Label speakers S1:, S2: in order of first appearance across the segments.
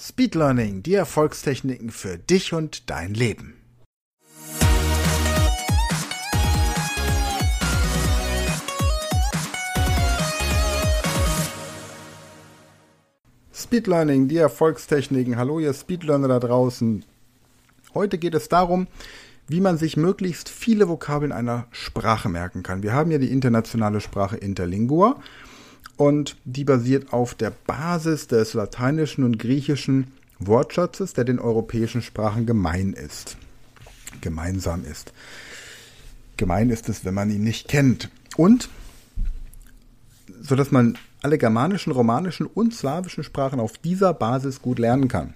S1: Speed Learning, die Erfolgstechniken für dich und dein Leben. Speed Learning, die Erfolgstechniken. Hallo, ihr Speedlearner da draußen. Heute geht es darum, wie man sich möglichst viele Vokabeln einer Sprache merken kann. Wir haben ja die internationale Sprache Interlingua und die basiert auf der Basis des lateinischen und griechischen Wortschatzes, der den europäischen Sprachen gemein ist. Gemeinsam ist. Gemein ist es, wenn man ihn nicht kennt. Und so dass man alle germanischen, romanischen und slawischen Sprachen auf dieser Basis gut lernen kann.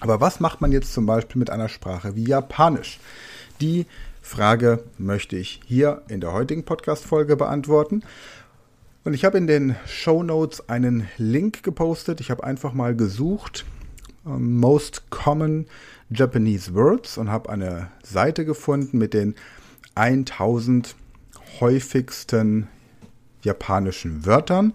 S1: Aber was macht man jetzt zum Beispiel mit einer Sprache wie Japanisch? Die Frage möchte ich hier in der heutigen Podcast-Folge beantworten. Und ich habe in den Show Notes einen Link gepostet. Ich habe einfach mal gesucht ähm, Most Common Japanese Words und habe eine Seite gefunden mit den 1000 häufigsten japanischen Wörtern,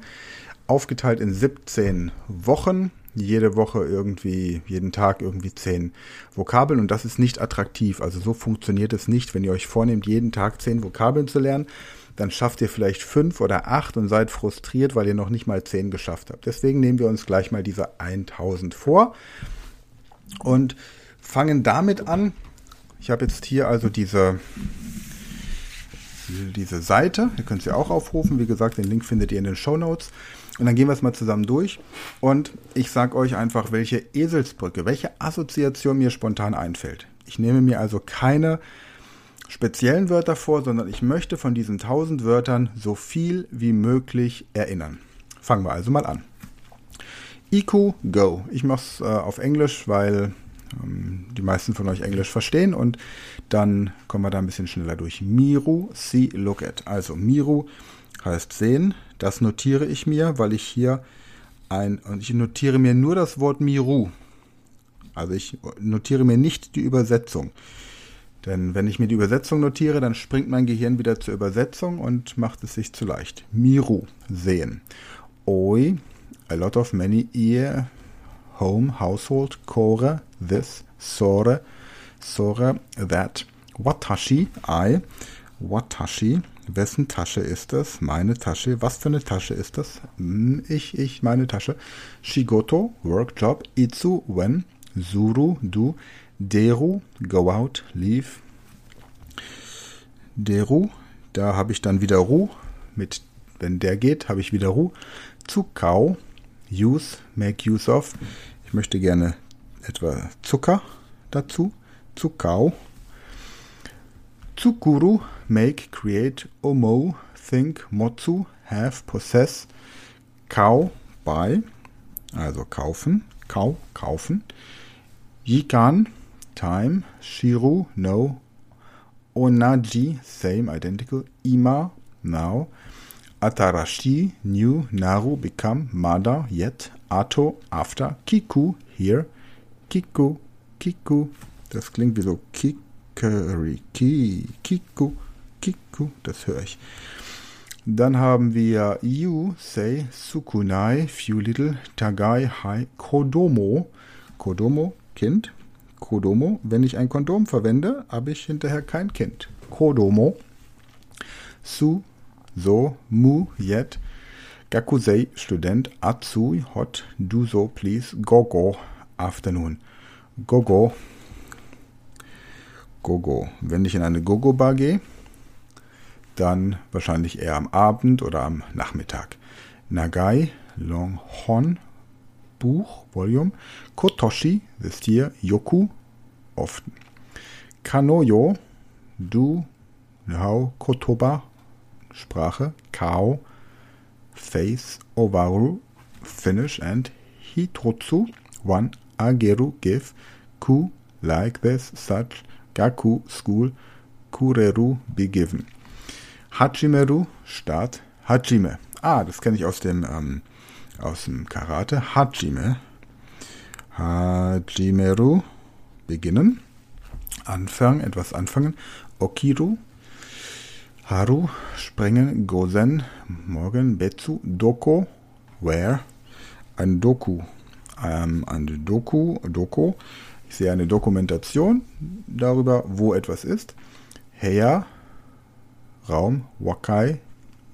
S1: aufgeteilt in 17 Wochen. Jede Woche irgendwie, jeden Tag irgendwie 10 Vokabeln und das ist nicht attraktiv. Also so funktioniert es nicht, wenn ihr euch vornehmt, jeden Tag 10 Vokabeln zu lernen dann schafft ihr vielleicht fünf oder acht und seid frustriert, weil ihr noch nicht mal zehn geschafft habt. Deswegen nehmen wir uns gleich mal diese 1000 vor und fangen damit an. Ich habe jetzt hier also diese, diese Seite, ihr könnt sie auch aufrufen. Wie gesagt, den Link findet ihr in den Show Notes. Und dann gehen wir es mal zusammen durch. Und ich sage euch einfach, welche Eselsbrücke, welche Assoziation mir spontan einfällt. Ich nehme mir also keine speziellen Wörter vor, sondern ich möchte von diesen 1000 Wörtern so viel wie möglich erinnern. Fangen wir also mal an. IQ Go. Ich mache es äh, auf Englisch, weil ähm, die meisten von euch Englisch verstehen und dann kommen wir da ein bisschen schneller durch. Miru See Look At. Also Miru heißt sehen. Das notiere ich mir, weil ich hier ein und ich notiere mir nur das Wort Miru. Also ich notiere mir nicht die Übersetzung. Denn wenn ich mir die Übersetzung notiere, dann springt mein Gehirn wieder zur Übersetzung und macht es sich zu leicht. Miru, sehen. Oi, a lot of many ear, home, household, kore, this, sore, sore, that. Watashi, I, watashi, wessen Tasche ist das? Meine Tasche. Was für eine Tasche ist das? Hm, ich, ich, meine Tasche. Shigoto, Workjob, Itsu, when, Zuru, du, Deru, Go Out, Leave. Deru, da habe ich dann wieder Ru. Mit, wenn der geht, habe ich wieder Ru. Zukau, Use, Make Use of. Ich möchte gerne etwa Zucker dazu. Zukau. Tsukuru, Make, Create, Omo, Think, Motsu, Have, Possess. Kau, Buy. Also kaufen. Kau, kaufen. Yikan, time, shiru, no, onaji, same, identical, ima, now, atarashi, new, naru, become, mada, yet, ato, after, kiku, here, kiku, kiku, das klingt wie so kikeriki, kiku, kiku, das höre ich. Dann haben wir you, say, sukunai, few little, tagai, hi, kodomo, kodomo, Kind, Kodomo, wenn ich ein Kondom verwende, habe ich hinterher kein Kind. Kodomo. Su, so, mu, yet. Gakusei, Student. Atsui, hot. Do so, please. Gogo, afternoon. Gogo. Gogo. Wenn ich in eine Gogo-Bar gehe, dann wahrscheinlich eher am Abend oder am Nachmittag. Nagai, long, hon. Buch, Volume, Kotoshi, das Tier, Yoku, often. Kanoyo, Du, Hao, Kotoba, Sprache, Kao, Face, Owaru, Finish, and Hitotsu, One, Ageru, Give, Ku, Like This, Such, Gaku, School, Kureru, Be Given. Hachimeru, Start, Hajime. Ah, das kenne ich aus dem ähm, aus dem Karate Hajime. Hajimeru beginnen, anfangen, etwas anfangen. Okiru, Haru springen, Gozen morgen, Betsu Doko, where ein Doku, ähm, eine Doku, Doku. Ich sehe eine Dokumentation darüber, wo etwas ist. Heya Raum Wakai,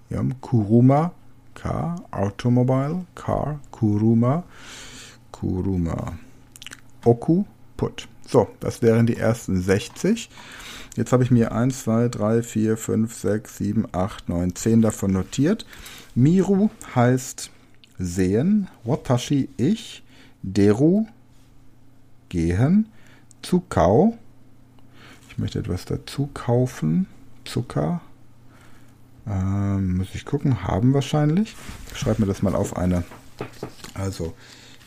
S1: ja, Kuruma Car, Automobile, Car, Kuruma, Kuruma, Oku, Put. So, das wären die ersten 60. Jetzt habe ich mir 1, 2, 3, 4, 5, 6, 7, 8, 9, 10 davon notiert. Miru heißt sehen, Watashi ich, Deru gehen, Zukau, ich möchte etwas dazu kaufen, Zucker, ähm, muss ich gucken, haben wahrscheinlich. Schreib mir das mal auf eine. Also,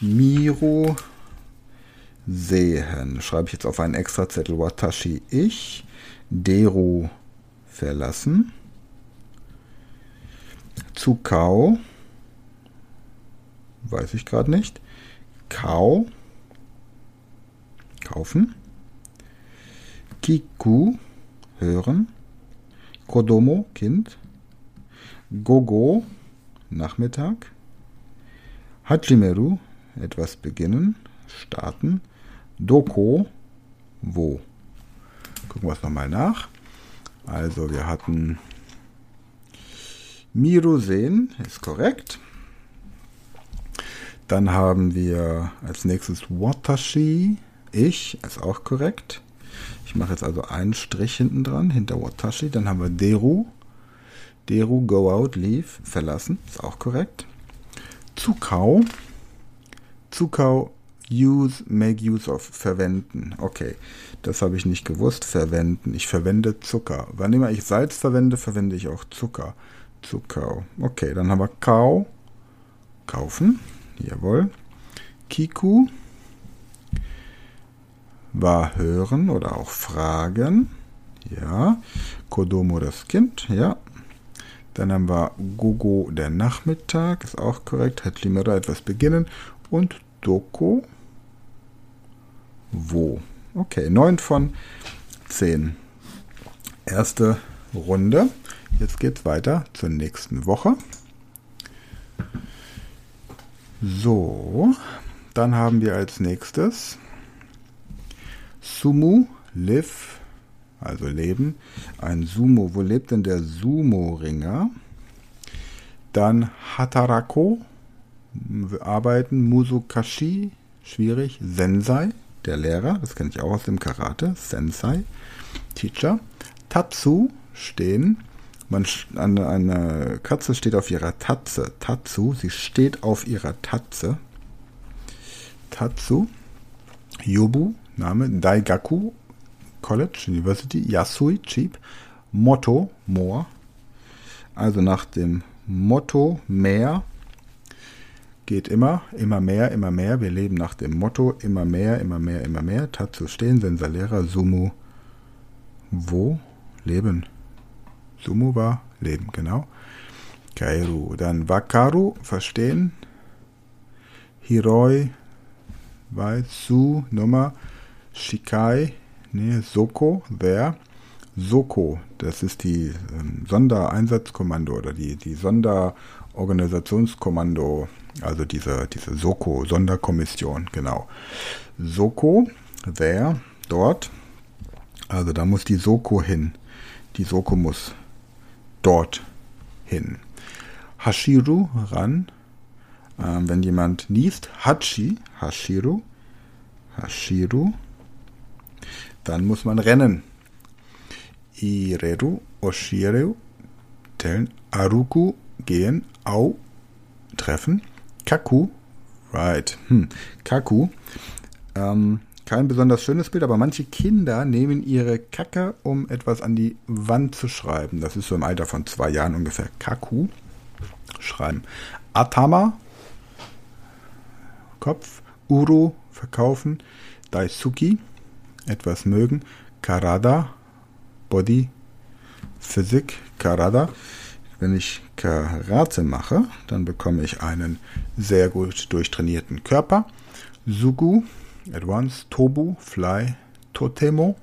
S1: Miro sehen. Schreibe ich jetzt auf einen extra Zettel. Watashi ich. Deru verlassen. Tsukao. Weiß ich gerade nicht. Kau. Kaufen. Kiku. Hören. Kodomo. Kind. Gogo, Nachmittag. Hachimeru, etwas beginnen, starten. Doko, wo. Gucken wir es nochmal nach. Also wir hatten Miru sehen, ist korrekt. Dann haben wir als nächstes Watashi, ich, ist auch korrekt. Ich mache jetzt also einen Strich hinten dran, hinter Watashi. Dann haben wir Deru, Deru Go Out Leave verlassen, ist auch korrekt. Zukau. Zukau Use, make use of, verwenden. Okay, das habe ich nicht gewusst. Verwenden. Ich verwende Zucker. Wann immer ich Salz verwende, verwende ich auch Zucker. Zucker. Okay, dann haben wir Kau. Kaufen. Jawohl. Kiku. War hören oder auch fragen. Ja. Kodomo das Kind. Ja. Dann haben wir Gogo der Nachmittag, ist auch korrekt. Hat Limera etwas beginnen. Und Doko wo. Okay, 9 von 10. Erste Runde. Jetzt geht's weiter zur nächsten Woche. So, dann haben wir als nächstes Sumu Live also Leben. Ein Sumo, wo lebt denn der Sumo-Ringer? Dann Hatarako, Arbeiten, Musukashi, schwierig, Sensei, der Lehrer, das kenne ich auch aus dem Karate, Sensei, Teacher. Tatsu, stehen. Man, eine, eine Katze steht auf ihrer Tatze. Tatsu, sie steht auf ihrer Tatze. Tatsu. Yobu, Name. Daigaku, College, University, Yasui, cheap. Motto, more. Also nach dem Motto mehr geht immer, immer mehr, immer mehr. Wir leben nach dem Motto immer mehr, immer mehr, immer mehr. Tatsu stehen, Lehrer, Sumo, wo leben. Sumo war leben, genau. Kairu, dann Wakaru, verstehen. Hiroi, weiß, Su, Nummer, Shikai, nee, Soko, wer? Soko, das ist die ähm, Sondereinsatzkommando oder die, die Sonderorganisationskommando, also diese, diese Soko, Sonderkommission, genau. Soko, wer? dort. Also da muss die Soko hin. Die Soko muss dort hin. Hashiru ran. Ähm, wenn jemand niest, Hachi, Hashiru, Hashiru, dann muss man rennen. Ireru, Oshireu, tellen. Aruku, gehen. Au, treffen. Kaku, right. Hm. Kaku, ähm, kein besonders schönes Bild, aber manche Kinder nehmen ihre Kacke, um etwas an die Wand zu schreiben. Das ist so im Alter von zwei Jahren ungefähr. Kaku schreiben. Atama, Kopf. Uru, verkaufen. Daisuki, etwas mögen, Karada, Body, Physik, Karada. Wenn ich Karate mache, dann bekomme ich einen sehr gut durchtrainierten Körper. Sugu, Advanced, Tobu, Fly, Totemo,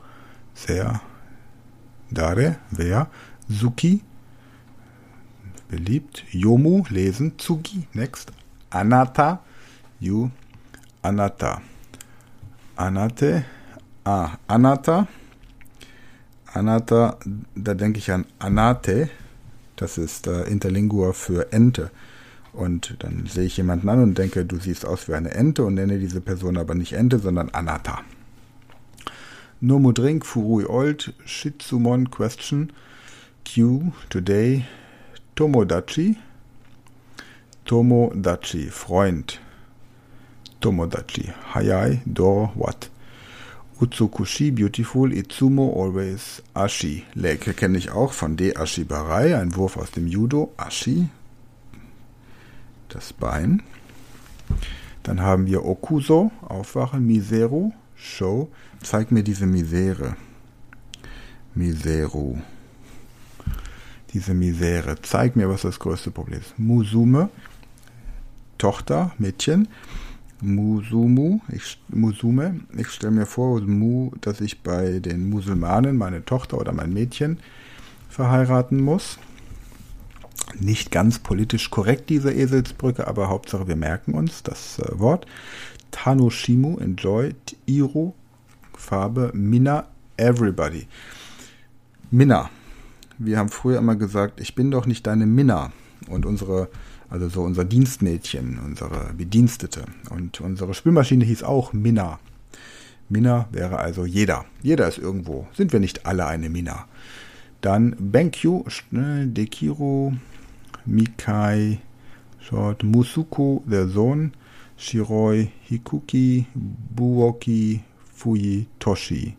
S1: sehr, Dare, wer, Suki, beliebt, Yomu, lesen, Tsugi, next, Anata, you, Anata. Anate, Ah, Anata. Anata, da denke ich an Anate. Das ist äh, Interlingua für Ente. Und dann sehe ich jemanden an und denke, du siehst aus wie eine Ente und nenne diese Person aber nicht Ente, sondern Anata. Nomo Drink, Furui Old, Shitsumon Question, Q, Today, Tomodachi, Tomodachi, Freund, Tomodachi, Hayai, Dor, What. Utsukushi Beautiful Itsumo Always Ashi. Lake kenne ich auch von D. Ashibarai, ein Wurf aus dem Judo. Ashi, das Bein. Dann haben wir Okuso, Aufwachen, Miseru, Show. Zeig mir diese Misere. Miseru. Diese Misere. Zeig mir, was das größte Problem ist. Musume, Tochter, Mädchen. Musumu, ich, Musume. Ich stelle mir vor, Mu, dass ich bei den Musulmanen meine Tochter oder mein Mädchen verheiraten muss. Nicht ganz politisch korrekt, diese Eselsbrücke, aber Hauptsache wir merken uns das äh, Wort. Tanoshimu, Enjoy, Iro, Farbe, Mina, Everybody. Mina. Wir haben früher immer gesagt, ich bin doch nicht deine Mina. Und unsere also so unser Dienstmädchen, unsere Bedienstete. Und unsere Spülmaschine hieß auch Minna. Minna wäre also jeder. Jeder ist irgendwo. Sind wir nicht alle eine Minna? Dann Benkyu, ne, Dekiro, Mikai, Short, Musuko, der Sohn, Shiroi, Hikuki, Buoki, Fui, Toshi.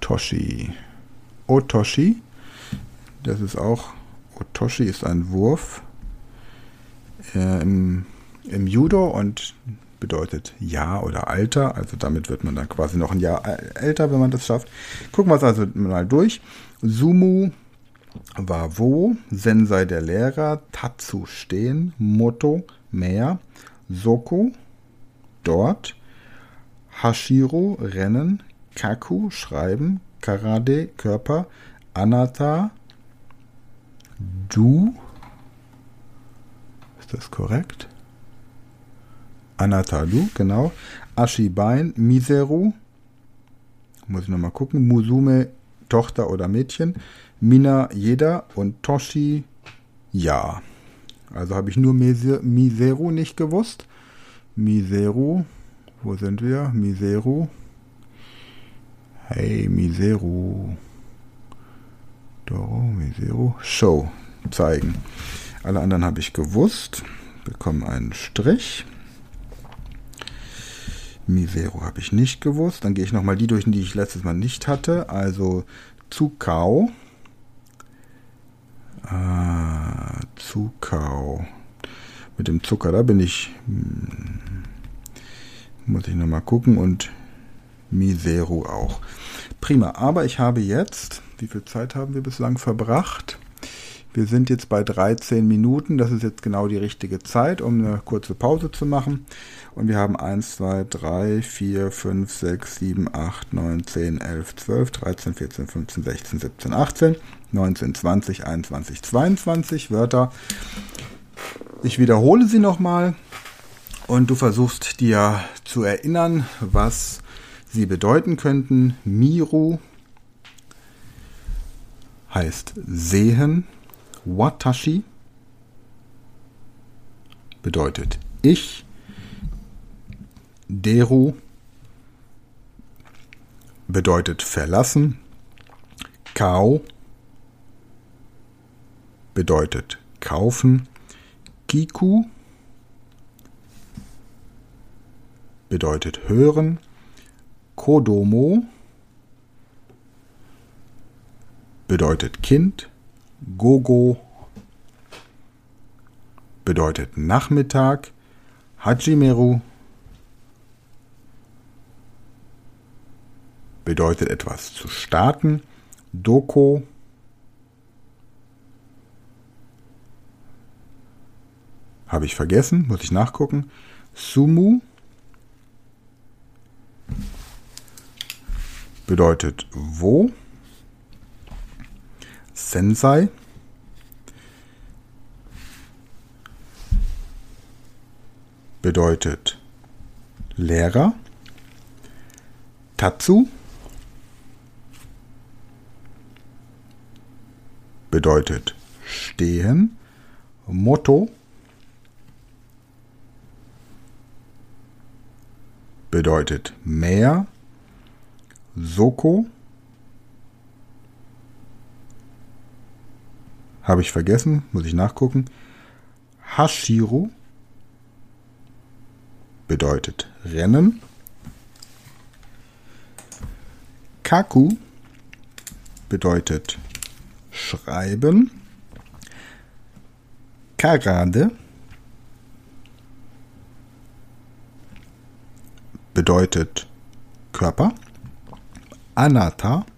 S1: Toshi. Otoshi, das ist auch, Otoshi ist ein Wurf äh, im, im Judo und bedeutet Jahr oder Alter. Also damit wird man dann quasi noch ein Jahr älter, wenn man das schafft. Gucken wir es also mal durch. Sumu war wo, Sensei der Lehrer, Tatsu stehen, Moto mehr. Soko dort, Hashiro rennen, Kaku schreiben, Karade Körper, Anata du ist das korrekt? Anatalu, genau. Ashibain, Miseru. Muss ich nochmal gucken. Musume, Tochter oder Mädchen. Mina, jeder. Und Toshi, ja. Also habe ich nur Miseru nicht gewusst. Miseru. Wo sind wir? Miseru. Hey, Miseru. Doro, Miseru. Show. Zeigen. Alle anderen habe ich gewusst. Bekommen einen Strich. Misero habe ich nicht gewusst. Dann gehe ich nochmal die durch, die ich letztes Mal nicht hatte. Also Zukau. Ah, Zukau. Mit dem Zucker, da bin ich. Hm, muss ich nochmal gucken. Und Misero auch. Prima. Aber ich habe jetzt, wie viel Zeit haben wir bislang verbracht? Wir sind jetzt bei 13 Minuten. Das ist jetzt genau die richtige Zeit, um eine kurze Pause zu machen. Und wir haben 1, 2, 3, 4, 5, 6, 7, 8, 9, 10, 11, 12, 13, 14, 15, 16, 17, 18, 19, 20, 21, 22 Wörter. Ich wiederhole sie nochmal und du versuchst dir zu erinnern, was sie bedeuten könnten. Miru heißt sehen. Watashi bedeutet ich, Deru bedeutet verlassen, Kao bedeutet kaufen, Kiku bedeutet hören, Kodomo bedeutet Kind, Gogo bedeutet Nachmittag. Hajimeru bedeutet etwas zu starten. Doko habe ich vergessen, muss ich nachgucken. Sumu bedeutet wo. Sensei. bedeutet Lehrer. Tatsu bedeutet stehen. Motto bedeutet mehr. Soko Habe ich vergessen, muss ich nachgucken. Hashiru bedeutet Rennen. Kaku bedeutet Schreiben. Karade bedeutet Körper. Anata bedeutet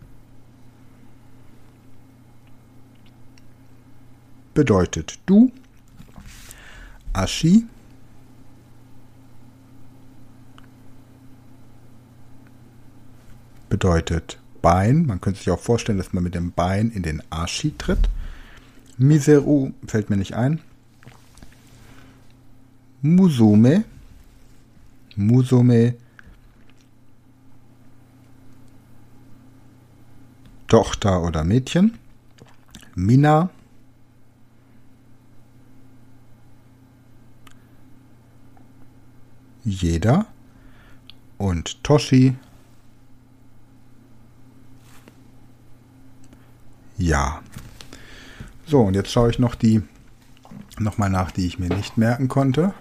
S1: bedeutet du, Aschi, bedeutet Bein. Man könnte sich auch vorstellen, dass man mit dem Bein in den Aschi tritt. Miseru fällt mir nicht ein. Musume. Musume. Tochter oder Mädchen. Mina. jeder und Toshi ja. So, und jetzt schaue ich noch die nochmal nach, die ich mir nicht merken konnte.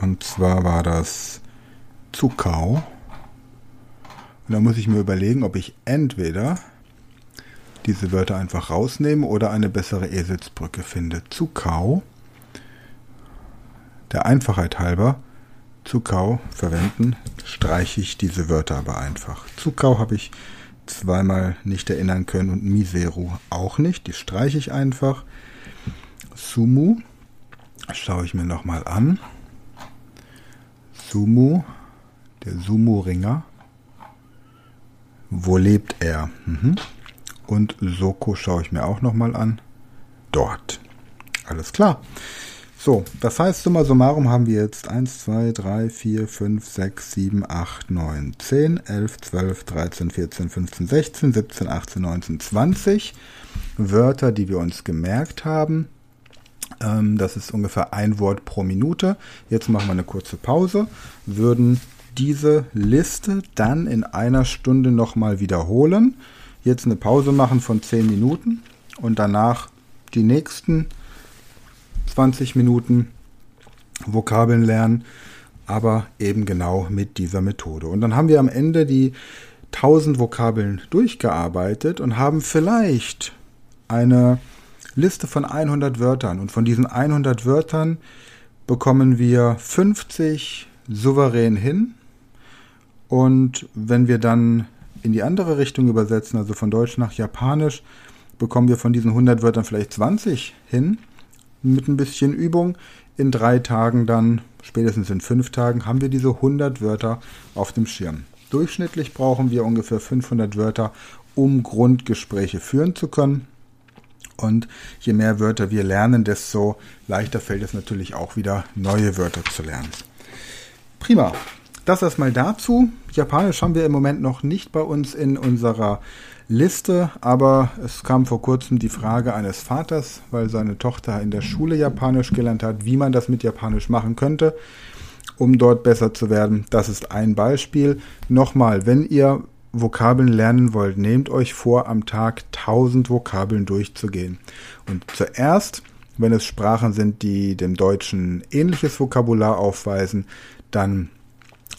S1: Und zwar war das Zukau. Und da muss ich mir überlegen, ob ich entweder diese Wörter einfach rausnehme oder eine bessere Eselsbrücke finde. Zukau der Einfachheit halber, Zukau verwenden, streiche ich diese Wörter aber einfach. Zukau habe ich zweimal nicht erinnern können und Miseru auch nicht. Die streiche ich einfach. Sumu schaue ich mir nochmal an. Sumu, der sumu ringer Wo lebt er? Mhm. Und Soko schaue ich mir auch nochmal an. Dort. Alles klar. So, das heißt, summa summarum haben wir jetzt 1, 2, 3, 4, 5, 6, 7, 8, 9, 10, 11, 12, 13, 14, 15, 16, 17, 18, 19, 20 Wörter, die wir uns gemerkt haben. Ähm, das ist ungefähr ein Wort pro Minute. Jetzt machen wir eine kurze Pause, würden diese Liste dann in einer Stunde nochmal wiederholen. Jetzt eine Pause machen von 10 Minuten und danach die nächsten 20 Minuten Vokabeln lernen, aber eben genau mit dieser Methode. Und dann haben wir am Ende die 1000 Vokabeln durchgearbeitet und haben vielleicht eine Liste von 100 Wörtern. Und von diesen 100 Wörtern bekommen wir 50 souverän hin. Und wenn wir dann in die andere Richtung übersetzen, also von Deutsch nach Japanisch, bekommen wir von diesen 100 Wörtern vielleicht 20 hin mit ein bisschen Übung in drei Tagen dann, spätestens in fünf Tagen, haben wir diese 100 Wörter auf dem Schirm. Durchschnittlich brauchen wir ungefähr 500 Wörter, um Grundgespräche führen zu können. Und je mehr Wörter wir lernen, desto leichter fällt es natürlich auch wieder, neue Wörter zu lernen. Prima. Das erstmal dazu. Japanisch haben wir im Moment noch nicht bei uns in unserer Liste, aber es kam vor kurzem die Frage eines Vaters, weil seine Tochter in der Schule Japanisch gelernt hat, wie man das mit Japanisch machen könnte, um dort besser zu werden. Das ist ein Beispiel. Nochmal, wenn ihr Vokabeln lernen wollt, nehmt euch vor, am Tag 1000 Vokabeln durchzugehen. Und zuerst, wenn es Sprachen sind, die dem Deutschen ähnliches Vokabular aufweisen, dann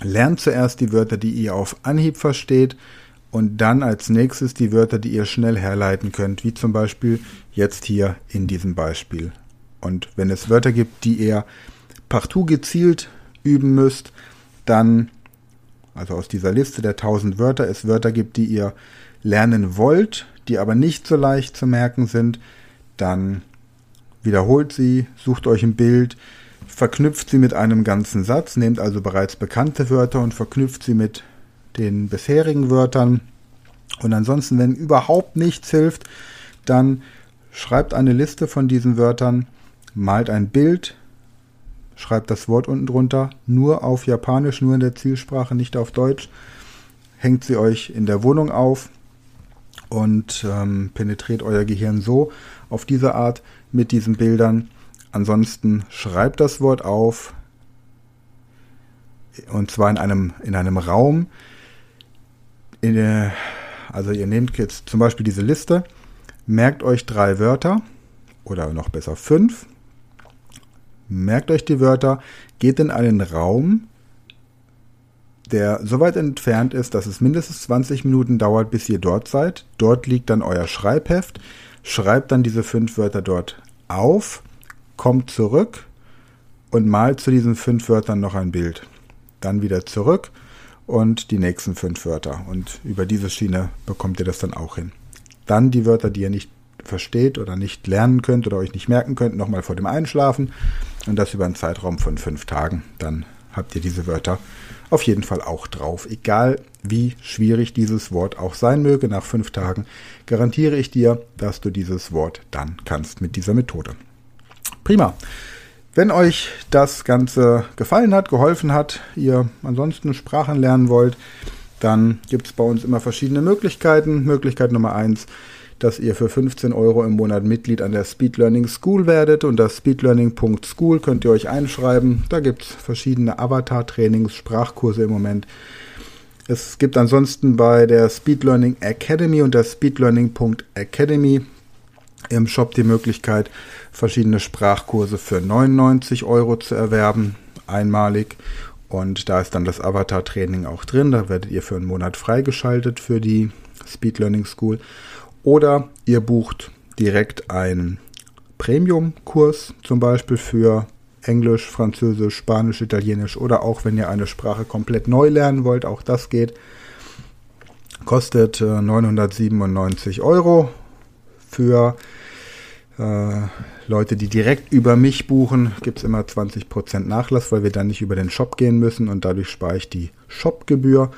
S1: Lernt zuerst die Wörter, die ihr auf Anhieb versteht und dann als nächstes die Wörter, die ihr schnell herleiten könnt, wie zum Beispiel jetzt hier in diesem Beispiel. Und wenn es Wörter gibt, die ihr partout gezielt üben müsst, dann, also aus dieser Liste der 1000 Wörter, es Wörter gibt, die ihr lernen wollt, die aber nicht so leicht zu merken sind, dann wiederholt sie, sucht euch ein Bild, verknüpft sie mit einem ganzen Satz, nehmt also bereits bekannte Wörter und verknüpft sie mit den bisherigen Wörtern. Und ansonsten, wenn überhaupt nichts hilft, dann schreibt eine Liste von diesen Wörtern, malt ein Bild, schreibt das Wort unten drunter, nur auf Japanisch, nur in der Zielsprache, nicht auf Deutsch, hängt sie euch in der Wohnung auf und ähm, penetriert euer Gehirn so auf diese Art mit diesen Bildern, Ansonsten schreibt das Wort auf und zwar in einem, in einem Raum. In, also ihr nehmt jetzt zum Beispiel diese Liste, merkt euch drei Wörter oder noch besser fünf, merkt euch die Wörter, geht in einen Raum, der so weit entfernt ist, dass es mindestens 20 Minuten dauert, bis ihr dort seid. Dort liegt dann euer Schreibheft, schreibt dann diese fünf Wörter dort auf kommt zurück und malt zu diesen fünf Wörtern noch ein Bild. Dann wieder zurück und die nächsten fünf Wörter. Und über diese Schiene bekommt ihr das dann auch hin. Dann die Wörter, die ihr nicht versteht oder nicht lernen könnt oder euch nicht merken könnt, nochmal vor dem Einschlafen. Und das über einen Zeitraum von fünf Tagen. Dann habt ihr diese Wörter auf jeden Fall auch drauf. Egal wie schwierig dieses Wort auch sein möge, nach fünf Tagen garantiere ich dir, dass du dieses Wort dann kannst mit dieser Methode. Prima. Wenn euch das Ganze gefallen hat, geholfen hat, ihr ansonsten Sprachen lernen wollt, dann gibt es bei uns immer verschiedene Möglichkeiten. Möglichkeit Nummer eins, dass ihr für 15 Euro im Monat Mitglied an der Speed Learning School werdet. Unter speedlearning.school könnt ihr euch einschreiben. Da gibt es verschiedene Avatar-Trainings, Sprachkurse im Moment. Es gibt ansonsten bei der Speed Learning Academy und der speedlearning.academy im Shop die Möglichkeit, verschiedene Sprachkurse für 99 Euro zu erwerben, einmalig. Und da ist dann das Avatar-Training auch drin. Da werdet ihr für einen Monat freigeschaltet für die Speed Learning School. Oder ihr bucht direkt einen Premium-Kurs, zum Beispiel für Englisch, Französisch, Spanisch, Italienisch oder auch wenn ihr eine Sprache komplett neu lernen wollt, auch das geht. Kostet 997 äh, Euro für äh, Leute, die direkt über mich buchen, gibt es immer 20% Nachlass, weil wir dann nicht über den Shop gehen müssen und dadurch spare ich die Shopgebühr.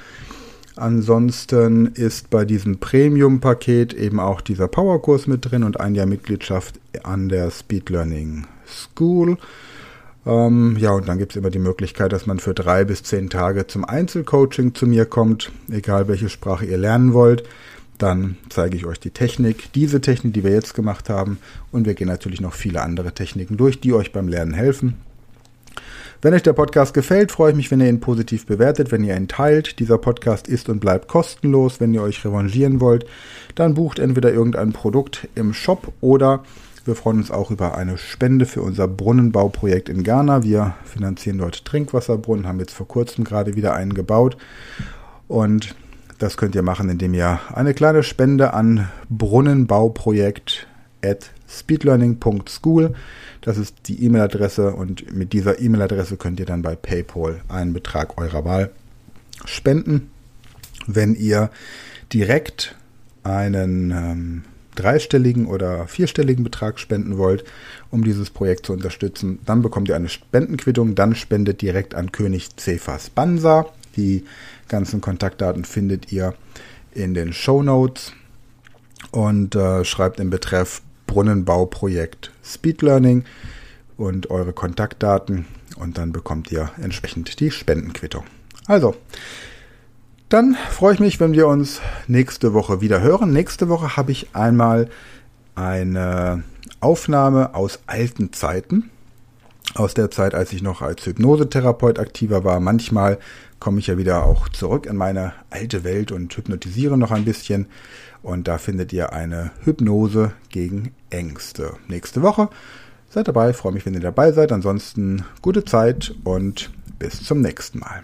S1: Ansonsten ist bei diesem Premium-Paket eben auch dieser Powerkurs mit drin und ein Jahr Mitgliedschaft an der Speed Learning School. Ähm, ja, und dann gibt es immer die Möglichkeit, dass man für drei bis zehn Tage zum Einzelcoaching zu mir kommt, egal welche Sprache ihr lernen wollt dann zeige ich euch die Technik, diese Technik, die wir jetzt gemacht haben. Und wir gehen natürlich noch viele andere Techniken durch, die euch beim Lernen helfen. Wenn euch der Podcast gefällt, freue ich mich, wenn ihr ihn positiv bewertet, wenn ihr ihn teilt. Dieser Podcast ist und bleibt kostenlos. Wenn ihr euch revanchieren wollt, dann bucht entweder irgendein Produkt im Shop oder wir freuen uns auch über eine Spende für unser Brunnenbauprojekt in Ghana. Wir finanzieren dort Trinkwasserbrunnen, haben jetzt vor kurzem gerade wieder einen gebaut und das könnt ihr machen, indem ihr eine kleine Spende an Brunnenbauprojekt at speedlearning.school. Das ist die E-Mail-Adresse und mit dieser E-Mail-Adresse könnt ihr dann bei PayPal einen Betrag eurer Wahl spenden. Wenn ihr direkt einen ähm, dreistelligen oder vierstelligen Betrag spenden wollt, um dieses Projekt zu unterstützen, dann bekommt ihr eine Spendenquittung, dann spendet direkt an König Cephas Bansa. Die ganzen Kontaktdaten findet ihr in den Show Notes und äh, schreibt im Betreff Brunnenbauprojekt Speed Learning und eure Kontaktdaten und dann bekommt ihr entsprechend die Spendenquittung. Also, dann freue ich mich, wenn wir uns nächste Woche wieder hören. Nächste Woche habe ich einmal eine Aufnahme aus alten Zeiten, aus der Zeit, als ich noch als Hypnosetherapeut aktiver war. Manchmal komme ich ja wieder auch zurück in meine alte Welt und hypnotisiere noch ein bisschen. Und da findet ihr eine Hypnose gegen Ängste. Nächste Woche seid dabei, freue mich, wenn ihr dabei seid. Ansonsten gute Zeit und bis zum nächsten Mal.